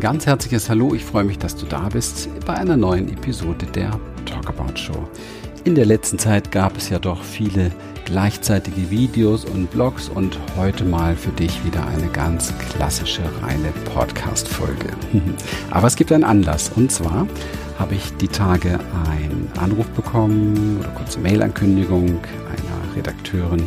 ganz herzliches Hallo. Ich freue mich, dass du da bist bei einer neuen Episode der Talkabout Show. In der letzten Zeit gab es ja doch viele gleichzeitige Videos und Blogs und heute mal für dich wieder eine ganz klassische reine Podcast-Folge. Aber es gibt einen Anlass und zwar habe ich die Tage einen Anruf bekommen oder kurze Mail-Ankündigung einer Redakteurin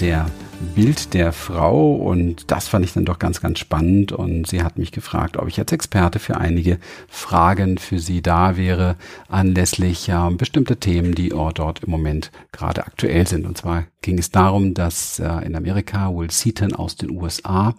der Bild der Frau und das fand ich dann doch ganz, ganz spannend und sie hat mich gefragt, ob ich als Experte für einige Fragen für sie da wäre, anlässlich ja, bestimmte Themen, die dort im Moment gerade aktuell sind. Und zwar ging es darum, dass äh, in Amerika Will Seaton aus den USA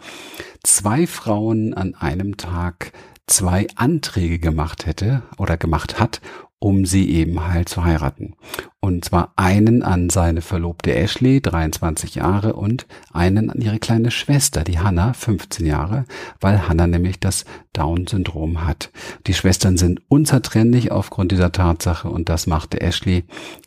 zwei Frauen an einem Tag zwei Anträge gemacht hätte oder gemacht hat, um sie eben halt zu heiraten. Und zwar einen an seine Verlobte Ashley, 23 Jahre, und einen an ihre kleine Schwester, die Hannah, 15 Jahre, weil Hannah nämlich das Down-Syndrom hat. Die Schwestern sind unzertrennlich aufgrund dieser Tatsache und das machte Ashley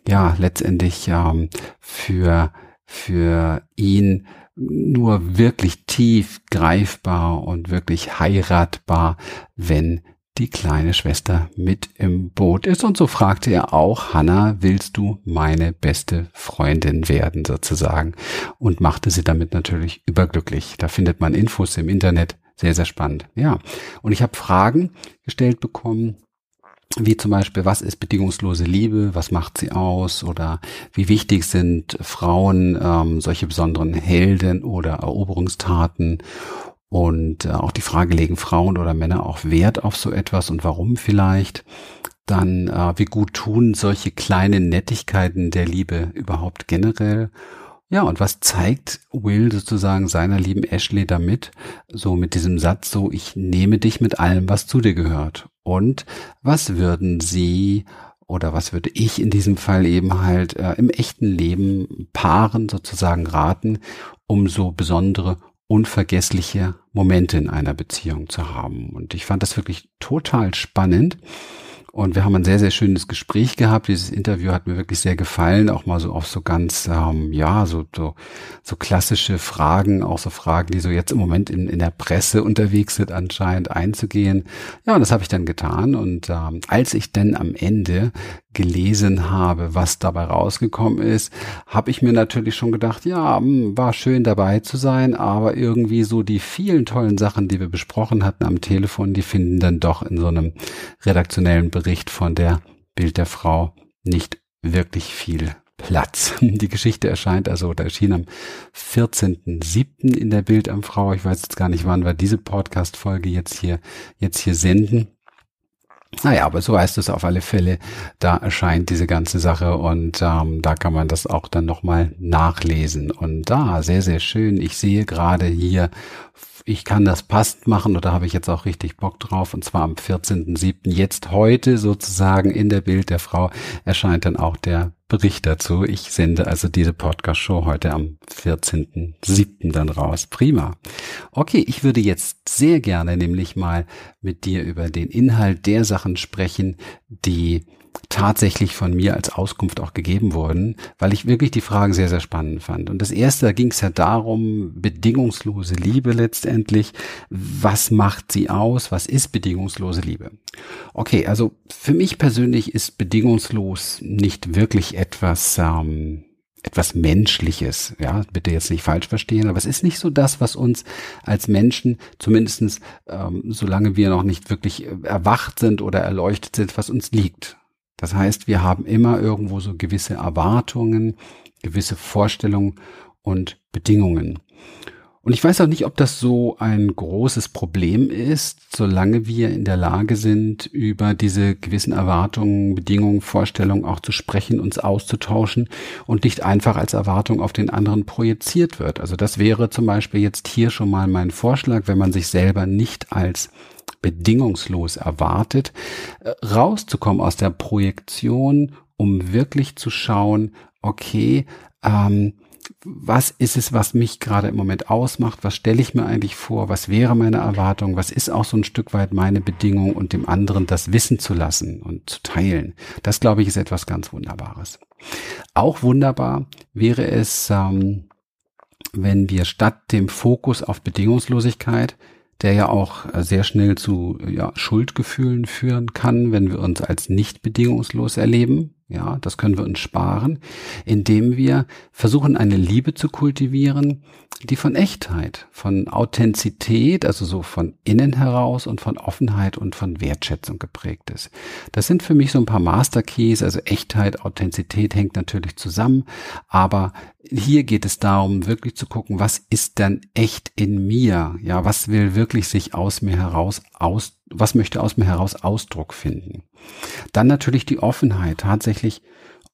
ja letztendlich ähm, für, für ihn nur wirklich tief greifbar und wirklich heiratbar, wenn die kleine Schwester mit im Boot ist. Und so fragte er auch, Hanna, willst du meine beste Freundin werden sozusagen? Und machte sie damit natürlich überglücklich. Da findet man Infos im Internet. Sehr, sehr spannend. Ja. Und ich habe Fragen gestellt bekommen, wie zum Beispiel, was ist bedingungslose Liebe, was macht sie aus oder wie wichtig sind Frauen ähm, solche besonderen Helden oder Eroberungstaten und äh, auch die Frage, legen Frauen oder Männer auch Wert auf so etwas und warum vielleicht? Dann, äh, wie gut tun solche kleinen Nettigkeiten der Liebe überhaupt generell? Ja, und was zeigt Will sozusagen seiner lieben Ashley damit? So mit diesem Satz, so, ich nehme dich mit allem, was zu dir gehört. Und was würden sie oder was würde ich in diesem Fall eben halt äh, im echten Leben Paaren sozusagen raten, um so besondere unvergessliche Momente in einer Beziehung zu haben. Und ich fand das wirklich total spannend. Und wir haben ein sehr, sehr schönes Gespräch gehabt. Dieses Interview hat mir wirklich sehr gefallen, auch mal so auf so ganz, ähm, ja, so, so, so klassische Fragen, auch so Fragen, die so jetzt im Moment in, in der Presse unterwegs sind, anscheinend einzugehen. Ja, und das habe ich dann getan. Und ähm, als ich dann am Ende gelesen habe, was dabei rausgekommen ist, habe ich mir natürlich schon gedacht, ja, hm, war schön dabei zu sein, aber irgendwie so die vielen tollen Sachen, die wir besprochen hatten am Telefon, die finden dann doch in so einem redaktionellen Bericht von der Bild der Frau nicht wirklich viel Platz. Die Geschichte erscheint also oder erschien am 14.07. in der Bild am Frau. Ich weiß jetzt gar nicht, wann wir diese Podcast-Folge jetzt hier, jetzt hier senden. Naja, aber so heißt es auf alle Fälle. Da erscheint diese ganze Sache und ähm, da kann man das auch dann nochmal nachlesen. Und da, sehr, sehr schön. Ich sehe gerade hier, ich kann das passend machen oder habe ich jetzt auch richtig Bock drauf. Und zwar am 14.07. Jetzt heute sozusagen in der Bild der Frau erscheint dann auch der Bericht dazu. Ich sende also diese Podcast-Show heute am 14.07. dann raus. Prima. Okay, ich würde jetzt sehr gerne nämlich mal mit dir über den Inhalt der Sachen sprechen, die tatsächlich von mir als Auskunft auch gegeben wurden, weil ich wirklich die Fragen sehr, sehr spannend fand. Und das erste, da ging es ja darum, bedingungslose Liebe letztendlich. Was macht sie aus? Was ist bedingungslose Liebe? Okay, also für mich persönlich ist bedingungslos nicht wirklich etwas, ähm, etwas Menschliches, ja, bitte jetzt nicht falsch verstehen, aber es ist nicht so das, was uns als Menschen, zumindestens ähm, solange wir noch nicht wirklich äh, erwacht sind oder erleuchtet sind, was uns liegt. Das heißt, wir haben immer irgendwo so gewisse Erwartungen, gewisse Vorstellungen und Bedingungen. Und ich weiß auch nicht, ob das so ein großes Problem ist, solange wir in der Lage sind, über diese gewissen Erwartungen, Bedingungen, Vorstellungen auch zu sprechen, uns auszutauschen und nicht einfach als Erwartung auf den anderen projiziert wird. Also das wäre zum Beispiel jetzt hier schon mal mein Vorschlag, wenn man sich selber nicht als bedingungslos erwartet, äh, rauszukommen aus der Projektion, um wirklich zu schauen, okay, ähm, was ist es, was mich gerade im Moment ausmacht? Was stelle ich mir eigentlich vor? Was wäre meine Erwartung? Was ist auch so ein Stück weit meine Bedingung und dem anderen das wissen zu lassen und zu teilen? Das, glaube ich, ist etwas ganz Wunderbares. Auch wunderbar wäre es, ähm, wenn wir statt dem Fokus auf Bedingungslosigkeit der ja auch sehr schnell zu ja, Schuldgefühlen führen kann, wenn wir uns als nicht bedingungslos erleben. Ja, das können wir uns sparen, indem wir versuchen, eine Liebe zu kultivieren, die von Echtheit, von Authentizität, also so von innen heraus und von Offenheit und von Wertschätzung geprägt ist. Das sind für mich so ein paar Master Keys, also Echtheit, Authentizität hängt natürlich zusammen, aber hier geht es darum, wirklich zu gucken, was ist denn echt in mir? Ja, was will wirklich sich aus mir heraus aus, was möchte aus mir heraus Ausdruck finden? Dann natürlich die Offenheit, tatsächlich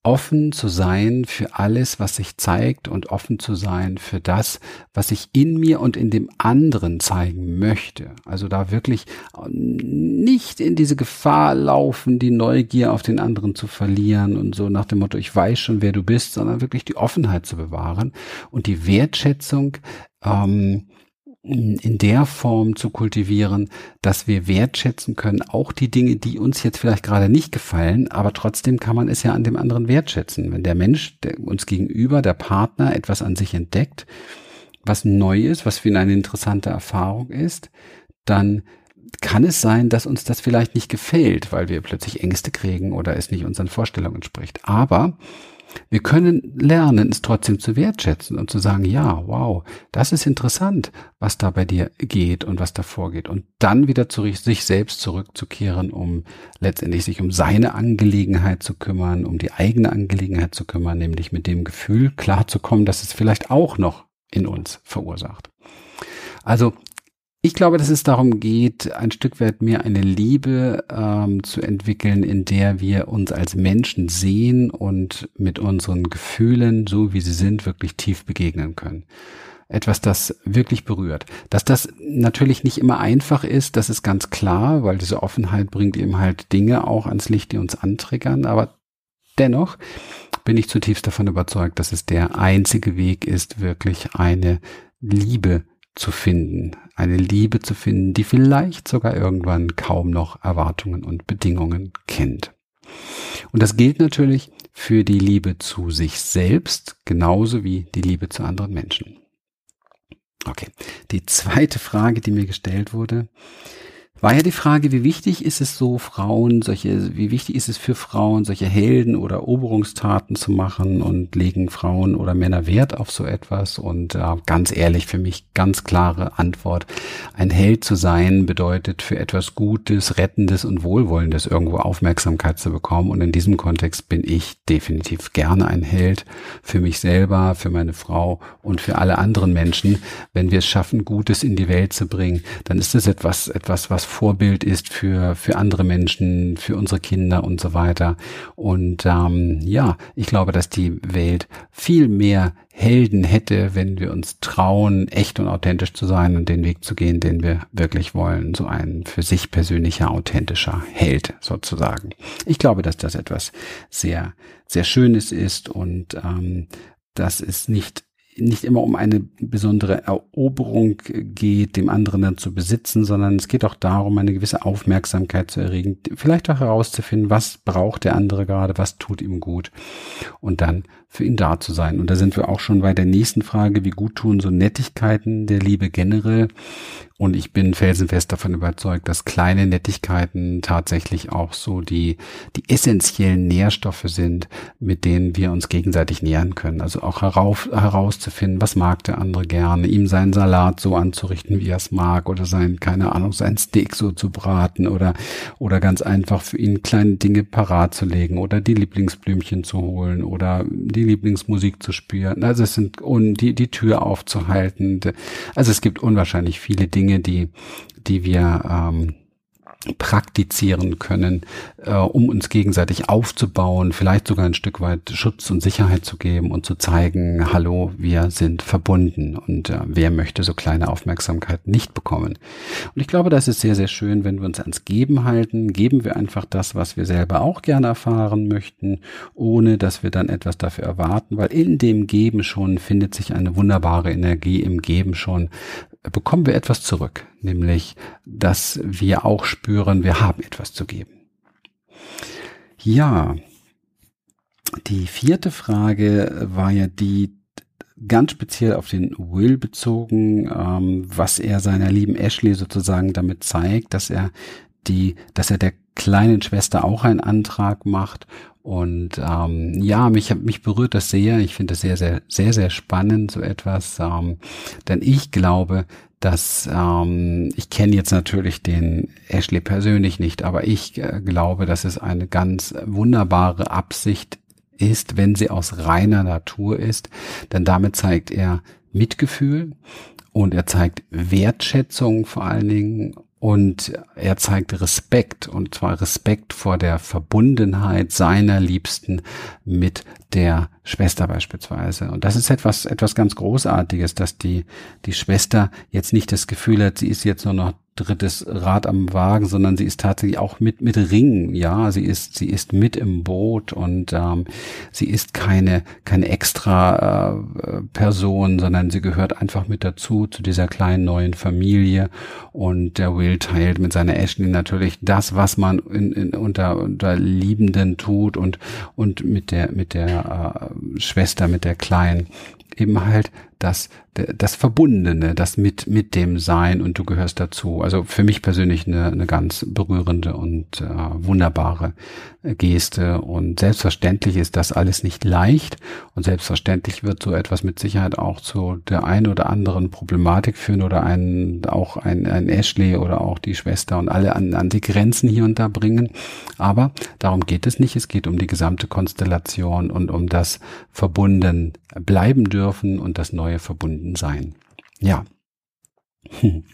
offen zu sein für alles, was sich zeigt und offen zu sein für das, was ich in mir und in dem anderen zeigen möchte. Also da wirklich nicht in diese Gefahr laufen, die Neugier auf den anderen zu verlieren und so nach dem Motto, ich weiß schon, wer du bist, sondern wirklich die Offenheit zu bewahren und die Wertschätzung ähm, in der Form zu kultivieren, dass wir wertschätzen können, auch die Dinge, die uns jetzt vielleicht gerade nicht gefallen, aber trotzdem kann man es ja an dem anderen wertschätzen. Wenn der Mensch der uns gegenüber, der Partner, etwas an sich entdeckt, was neu ist, was für ihn eine interessante Erfahrung ist, dann kann es sein, dass uns das vielleicht nicht gefällt, weil wir plötzlich Ängste kriegen oder es nicht unseren Vorstellungen entspricht. Aber wir können lernen, es trotzdem zu wertschätzen und zu sagen, ja, wow, das ist interessant, was da bei dir geht und was da vorgeht. Und dann wieder zu sich selbst zurückzukehren, um letztendlich sich um seine Angelegenheit zu kümmern, um die eigene Angelegenheit zu kümmern, nämlich mit dem Gefühl klarzukommen, dass es vielleicht auch noch in uns verursacht. Also ich glaube, dass es darum geht, ein Stück weit mehr eine Liebe ähm, zu entwickeln, in der wir uns als Menschen sehen und mit unseren Gefühlen, so wie sie sind, wirklich tief begegnen können. Etwas, das wirklich berührt. Dass das natürlich nicht immer einfach ist, das ist ganz klar, weil diese Offenheit bringt eben halt Dinge auch ans Licht, die uns antriggern. Aber dennoch bin ich zutiefst davon überzeugt, dass es der einzige Weg ist, wirklich eine Liebe zu finden, eine Liebe zu finden, die vielleicht sogar irgendwann kaum noch Erwartungen und Bedingungen kennt. Und das gilt natürlich für die Liebe zu sich selbst genauso wie die Liebe zu anderen Menschen. Okay, die zweite Frage, die mir gestellt wurde, war ja die Frage, wie wichtig ist es so, Frauen, solche, wie wichtig ist es für Frauen, solche Helden oder Eroberungstaten zu machen und legen Frauen oder Männer Wert auf so etwas? Und äh, ganz ehrlich, für mich ganz klare Antwort. Ein Held zu sein bedeutet für etwas Gutes, Rettendes und Wohlwollendes irgendwo Aufmerksamkeit zu bekommen. Und in diesem Kontext bin ich definitiv gerne ein Held für mich selber, für meine Frau und für alle anderen Menschen. Wenn wir es schaffen, Gutes in die Welt zu bringen, dann ist es etwas, etwas, was Vorbild ist für, für andere Menschen, für unsere Kinder und so weiter. Und ähm, ja, ich glaube, dass die Welt viel mehr Helden hätte, wenn wir uns trauen, echt und authentisch zu sein und den Weg zu gehen, den wir wirklich wollen. So ein für sich persönlicher, authentischer Held sozusagen. Ich glaube, dass das etwas sehr, sehr Schönes ist und ähm, das ist nicht nicht immer um eine besondere Eroberung geht, dem anderen dann zu besitzen, sondern es geht auch darum, eine gewisse Aufmerksamkeit zu erregen, vielleicht auch herauszufinden, was braucht der andere gerade, was tut ihm gut. Und dann für ihn da zu sein. Und da sind wir auch schon bei der nächsten Frage, wie gut tun so Nettigkeiten der Liebe generell. Und ich bin felsenfest davon überzeugt, dass kleine Nettigkeiten tatsächlich auch so die, die essentiellen Nährstoffe sind, mit denen wir uns gegenseitig nähern können. Also auch herauf, herauszufinden, was mag der andere gerne, ihm seinen Salat so anzurichten, wie er es mag, oder sein, keine Ahnung, sein Steak so zu braten oder, oder ganz einfach für ihn kleine Dinge parat zu legen oder die Lieblingsblümchen zu holen oder die Lieblingsmusik zu spüren. Also es sind, und die, die Tür aufzuhalten. Also es gibt unwahrscheinlich viele Dinge, Dinge, die, die wir ähm, praktizieren können, äh, um uns gegenseitig aufzubauen, vielleicht sogar ein Stück weit Schutz und Sicherheit zu geben und zu zeigen, hallo, wir sind verbunden und äh, wer möchte so kleine Aufmerksamkeit nicht bekommen. Und ich glaube, das ist sehr, sehr schön, wenn wir uns ans Geben halten, geben wir einfach das, was wir selber auch gerne erfahren möchten, ohne dass wir dann etwas dafür erwarten, weil in dem Geben schon findet sich eine wunderbare Energie im Geben schon, bekommen wir etwas zurück, nämlich, dass wir auch spüren, wir haben etwas zu geben. Ja, die vierte Frage war ja die, ganz speziell auf den Will bezogen, ähm, was er seiner lieben Ashley sozusagen damit zeigt, dass er die, dass er der kleinen Schwester auch einen Antrag macht. Und ähm, ja, mich, mich berührt das sehr. Ich finde es sehr, sehr, sehr, sehr spannend, so etwas. Ähm, denn ich glaube, dass ähm, ich kenne jetzt natürlich den Ashley persönlich nicht, aber ich äh, glaube, dass es eine ganz wunderbare Absicht ist, wenn sie aus reiner Natur ist, denn damit zeigt er Mitgefühl und er zeigt Wertschätzung vor allen Dingen und er zeigt Respekt, und zwar Respekt vor der Verbundenheit seiner Liebsten mit der Schwester beispielsweise. Und das ist etwas, etwas ganz Großartiges, dass die, die Schwester jetzt nicht das Gefühl hat, sie ist jetzt nur noch drittes Rad am Wagen, sondern sie ist tatsächlich auch mit mit Ringen. Ja, sie ist sie ist mit im Boot und ähm, sie ist keine keine extra äh, Person, sondern sie gehört einfach mit dazu zu dieser kleinen neuen Familie. Und der Will teilt mit seiner Ashley natürlich das, was man in, in, unter unter Liebenden tut und und mit der mit der äh, Schwester, mit der Kleinen eben halt das, das Verbundene, das mit, mit dem Sein und du gehörst dazu. Also für mich persönlich eine, eine ganz berührende und äh, wunderbare Geste und selbstverständlich ist das alles nicht leicht und selbstverständlich wird so etwas mit Sicherheit auch zu der einen oder anderen Problematik führen oder ein, auch ein, ein Ashley oder auch die Schwester und alle an, an die Grenzen hier und da bringen. Aber darum geht es nicht. Es geht um die gesamte Konstellation und um das verbunden bleiben dürfen und das neue verbunden sein. Ja. Hm.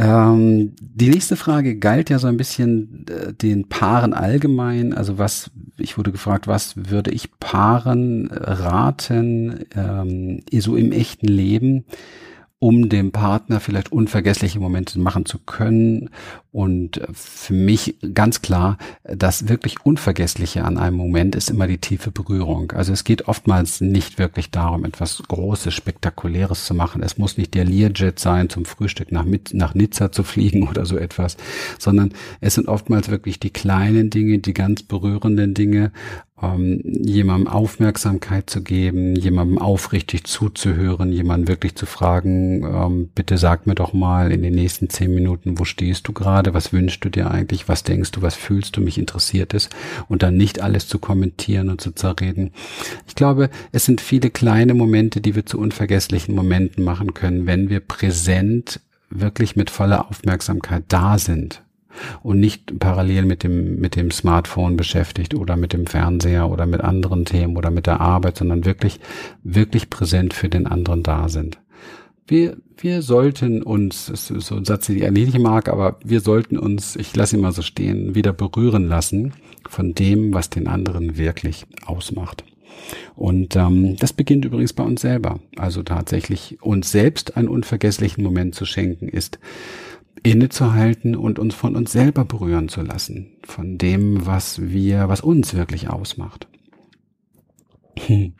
Ähm, die nächste Frage galt ja so ein bisschen äh, den Paaren allgemein. Also was, ich wurde gefragt, was würde ich Paaren raten, ähm, so im echten Leben? Um dem Partner vielleicht unvergessliche Momente machen zu können. Und für mich ganz klar, das wirklich Unvergessliche an einem Moment ist immer die tiefe Berührung. Also es geht oftmals nicht wirklich darum, etwas Großes, Spektakuläres zu machen. Es muss nicht der Learjet sein, zum Frühstück nach, nach Nizza zu fliegen oder so etwas, sondern es sind oftmals wirklich die kleinen Dinge, die ganz berührenden Dinge, ähm, jemandem Aufmerksamkeit zu geben, jemandem aufrichtig zuzuhören, jemanden wirklich zu fragen, ähm, bitte sag mir doch mal in den nächsten zehn Minuten, wo stehst du gerade, was wünschst du dir eigentlich, was denkst du, was fühlst du, mich interessiert es. Und dann nicht alles zu kommentieren und zu zerreden. Ich glaube, es sind viele kleine Momente, die wir zu unvergesslichen Momenten machen können, wenn wir präsent wirklich mit voller Aufmerksamkeit da sind und nicht parallel mit dem, mit dem Smartphone beschäftigt oder mit dem Fernseher oder mit anderen Themen oder mit der Arbeit, sondern wirklich, wirklich präsent für den anderen da sind. Wir, wir sollten uns, das ist so ein Satz, den ich eigentlich nicht mag, aber wir sollten uns, ich lasse ihn mal so stehen, wieder berühren lassen von dem, was den anderen wirklich ausmacht. Und ähm, das beginnt übrigens bei uns selber. Also tatsächlich uns selbst einen unvergesslichen Moment zu schenken, ist innezuhalten und uns von uns selber berühren zu lassen, von dem, was wir, was uns wirklich ausmacht.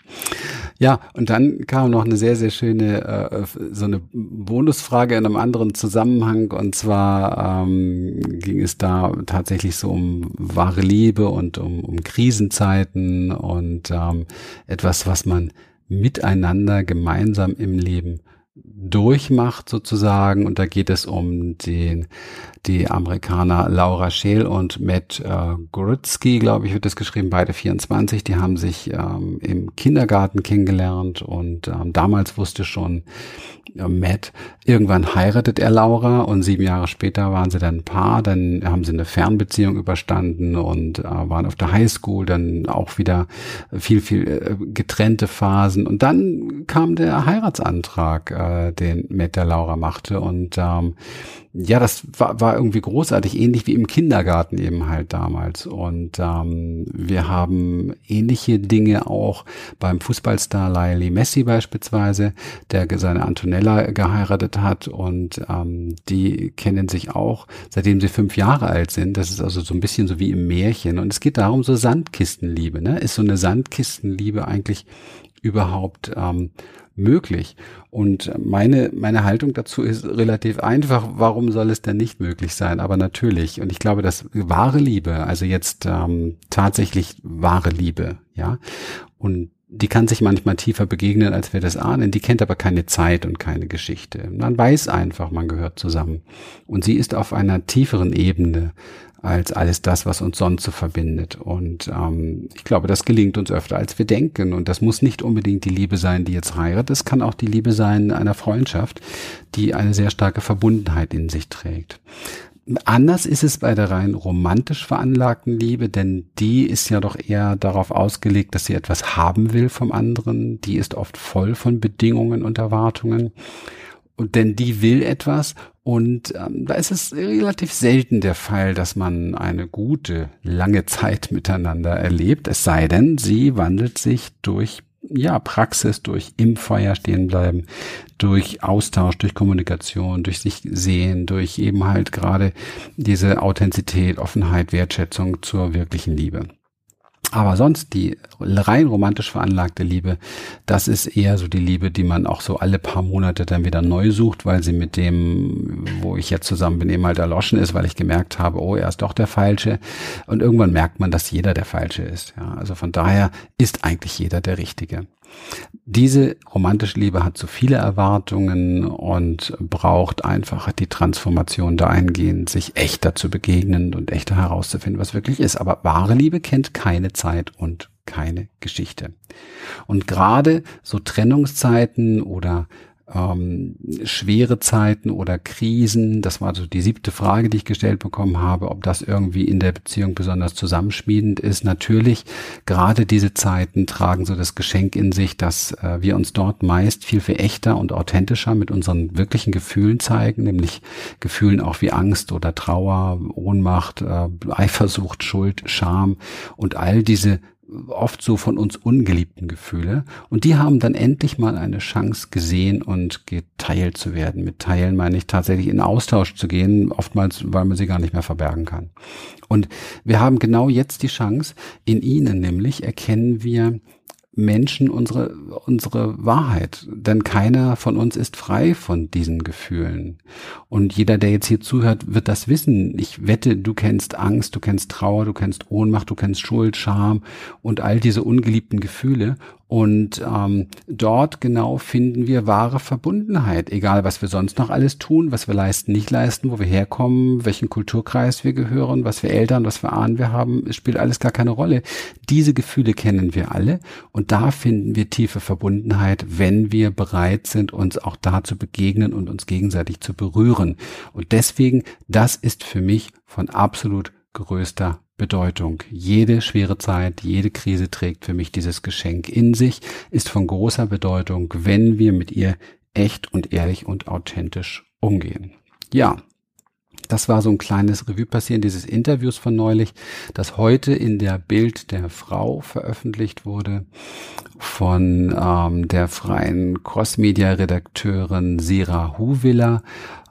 Ja, und dann kam noch eine sehr, sehr schöne, äh, so eine Bonusfrage in einem anderen Zusammenhang. Und zwar ähm, ging es da tatsächlich so um wahre Liebe und um, um Krisenzeiten und ähm, etwas, was man miteinander gemeinsam im Leben durchmacht sozusagen. Und da geht es um den, die Amerikaner Laura Scheel und Matt äh, Grutzky, glaube ich, wird das geschrieben, beide 24. Die haben sich ähm, im Kindergarten kennengelernt und ähm, damals wusste schon äh, Matt, irgendwann heiratet er Laura und sieben Jahre später waren sie dann ein Paar, dann haben sie eine Fernbeziehung überstanden und äh, waren auf der Highschool, dann auch wieder viel, viel äh, getrennte Phasen und dann kam der Heiratsantrag, äh, den Matt der Laura machte und ähm, ja, das war, war irgendwie großartig, ähnlich wie im Kindergarten eben halt damals. Und ähm, wir haben ähnliche Dinge auch beim Fußballstar Lionel Messi beispielsweise, der seine Antonella geheiratet hat und ähm, die kennen sich auch, seitdem sie fünf Jahre alt sind. Das ist also so ein bisschen so wie im Märchen. Und es geht darum, so Sandkistenliebe. Ne? Ist so eine Sandkistenliebe eigentlich überhaupt ähm, möglich? Und meine, meine Haltung dazu ist relativ einfach. Warum soll es denn nicht möglich sein? Aber natürlich. Und ich glaube, dass wahre Liebe, also jetzt ähm, tatsächlich wahre Liebe, ja, und die kann sich manchmal tiefer begegnen, als wir das ahnen. Die kennt aber keine Zeit und keine Geschichte. Man weiß einfach, man gehört zusammen. Und sie ist auf einer tieferen Ebene als alles das, was uns sonst so verbindet. Und ähm, ich glaube, das gelingt uns öfter, als wir denken. Und das muss nicht unbedingt die Liebe sein, die jetzt heiratet. Es kann auch die Liebe sein einer Freundschaft, die eine sehr starke Verbundenheit in sich trägt. Anders ist es bei der rein romantisch veranlagten Liebe, denn die ist ja doch eher darauf ausgelegt, dass sie etwas haben will vom anderen. Die ist oft voll von Bedingungen und Erwartungen. Und denn die will etwas und ähm, da ist es relativ selten der Fall, dass man eine gute, lange Zeit miteinander erlebt. Es sei denn, sie wandelt sich durch ja, Praxis, durch im Feuer stehen bleiben, durch Austausch, durch Kommunikation, durch sich sehen, durch eben halt gerade diese Authentizität, Offenheit, Wertschätzung zur wirklichen Liebe. Aber sonst die rein romantisch veranlagte Liebe, das ist eher so die Liebe, die man auch so alle paar Monate dann wieder neu sucht, weil sie mit dem, wo ich jetzt zusammen bin, eben halt erloschen ist, weil ich gemerkt habe, oh, er ist doch der Falsche. Und irgendwann merkt man, dass jeder der Falsche ist. Ja, also von daher ist eigentlich jeder der Richtige. Diese romantische Liebe hat zu viele Erwartungen und braucht einfach die Transformation dahingehend, sich echter zu begegnen und echter herauszufinden, was wirklich ist. Aber wahre Liebe kennt keine Zeit und keine Geschichte. Und gerade so Trennungszeiten oder ähm, schwere Zeiten oder Krisen, das war so die siebte Frage, die ich gestellt bekommen habe, ob das irgendwie in der Beziehung besonders zusammenschmiedend ist. Natürlich, gerade diese Zeiten tragen so das Geschenk in sich, dass äh, wir uns dort meist viel, viel echter und authentischer mit unseren wirklichen Gefühlen zeigen, nämlich Gefühlen auch wie Angst oder Trauer, Ohnmacht, äh, Eifersucht, Schuld, Scham und all diese oft so von uns ungeliebten Gefühle. Und die haben dann endlich mal eine Chance gesehen und geteilt zu werden. Mit Teilen meine ich tatsächlich in Austausch zu gehen, oftmals, weil man sie gar nicht mehr verbergen kann. Und wir haben genau jetzt die Chance, in ihnen nämlich erkennen wir Menschen unsere, unsere Wahrheit. Denn keiner von uns ist frei von diesen Gefühlen. Und jeder, der jetzt hier zuhört, wird das wissen. Ich wette, du kennst Angst, du kennst Trauer, du kennst Ohnmacht, du kennst Schuld, Scham und all diese ungeliebten Gefühle. Und ähm, dort genau finden wir wahre Verbundenheit, egal was wir sonst noch alles tun, was wir leisten, nicht leisten, wo wir herkommen, welchen Kulturkreis wir gehören, was wir Eltern, was für Ahnen wir haben, es spielt alles gar keine Rolle. Diese Gefühle kennen wir alle und da finden wir tiefe Verbundenheit, wenn wir bereit sind, uns auch da zu begegnen und uns gegenseitig zu berühren. Und deswegen, das ist für mich von absolut größter Bedeutung. Jede schwere Zeit, jede Krise trägt für mich dieses Geschenk in sich, ist von großer Bedeutung, wenn wir mit ihr echt und ehrlich und authentisch umgehen. Ja, das war so ein kleines Revue passieren dieses Interviews von neulich, das heute in der Bild der Frau veröffentlicht wurde von ähm, der freien Crossmedia-Redakteurin Sira Huwiller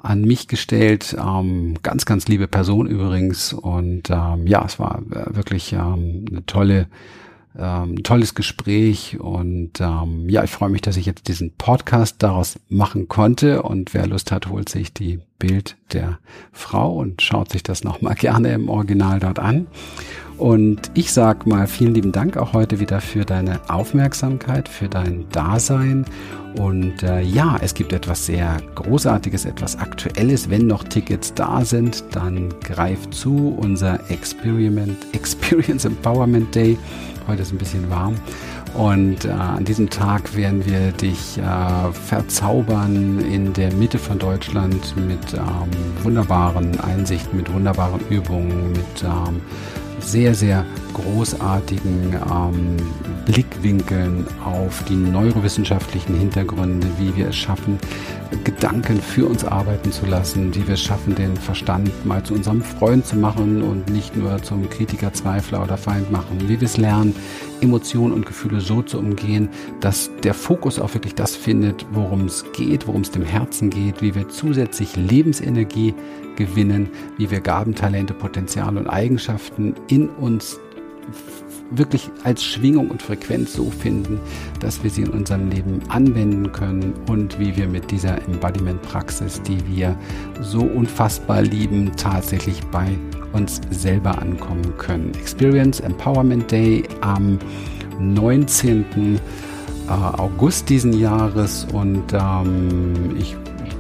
an mich gestellt. Ähm, ganz, ganz liebe Person übrigens. Und ähm, ja, es war äh, wirklich ähm, eine tolle ähm, tolles Gespräch und ähm, ja, ich freue mich, dass ich jetzt diesen Podcast daraus machen konnte und wer Lust hat, holt sich die Bild der Frau und schaut sich das nochmal gerne im Original dort an. Und ich sag mal vielen lieben Dank auch heute wieder für deine Aufmerksamkeit, für dein Dasein. Und äh, ja, es gibt etwas sehr Großartiges, etwas Aktuelles. Wenn noch Tickets da sind, dann greif zu. Unser Experiment, Experience Empowerment Day. Heute ist ein bisschen warm. Und äh, an diesem Tag werden wir dich äh, verzaubern in der Mitte von Deutschland mit ähm, wunderbaren Einsichten, mit wunderbaren Übungen, mit ähm, sehr, sehr großartigen ähm, Blickwinkeln auf die neurowissenschaftlichen Hintergründe, wie wir es schaffen, Gedanken für uns arbeiten zu lassen, wie wir es schaffen, den Verstand mal zu unserem Freund zu machen und nicht nur zum Kritiker, Zweifler oder Feind machen, wie wir es lernen, Emotionen und Gefühle so zu umgehen, dass der Fokus auch wirklich das findet, worum es geht, worum es dem Herzen geht, wie wir zusätzlich Lebensenergie gewinnen, wie wir Gaben, Talente, Potenziale und Eigenschaften in uns wirklich als Schwingung und Frequenz so finden, dass wir sie in unserem Leben anwenden können und wie wir mit dieser Embodiment-Praxis, die wir so unfassbar lieben, tatsächlich bei uns selber ankommen können. Experience Empowerment Day am 19. Äh, August diesen Jahres und ähm, ich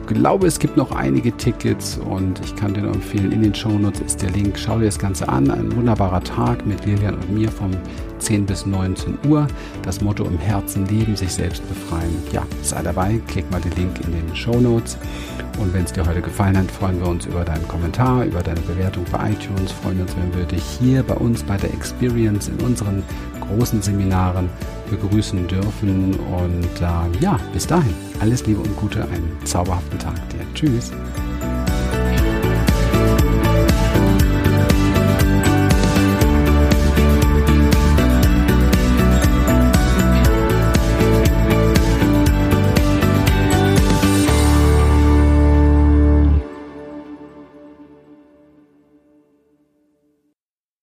glaube, es gibt noch einige Tickets und ich kann dir nur empfehlen, in den Shownotes ist der Link. Schau dir das Ganze an. Ein wunderbarer Tag mit Lilian und mir vom 10 bis 19 Uhr. Das Motto im Herzen leben, sich selbst befreien. Ja, sei dabei, klick mal den Link in den Shownotes. Und wenn es dir heute gefallen hat, freuen wir uns über deinen Kommentar, über deine Bewertung bei iTunes. Freuen uns, wenn wir dich hier bei uns bei der Experience in unseren großen Seminaren begrüßen dürfen. Und äh, ja, bis dahin, alles Liebe und Gute, einen zauberhaften Tag dir. Tschüss.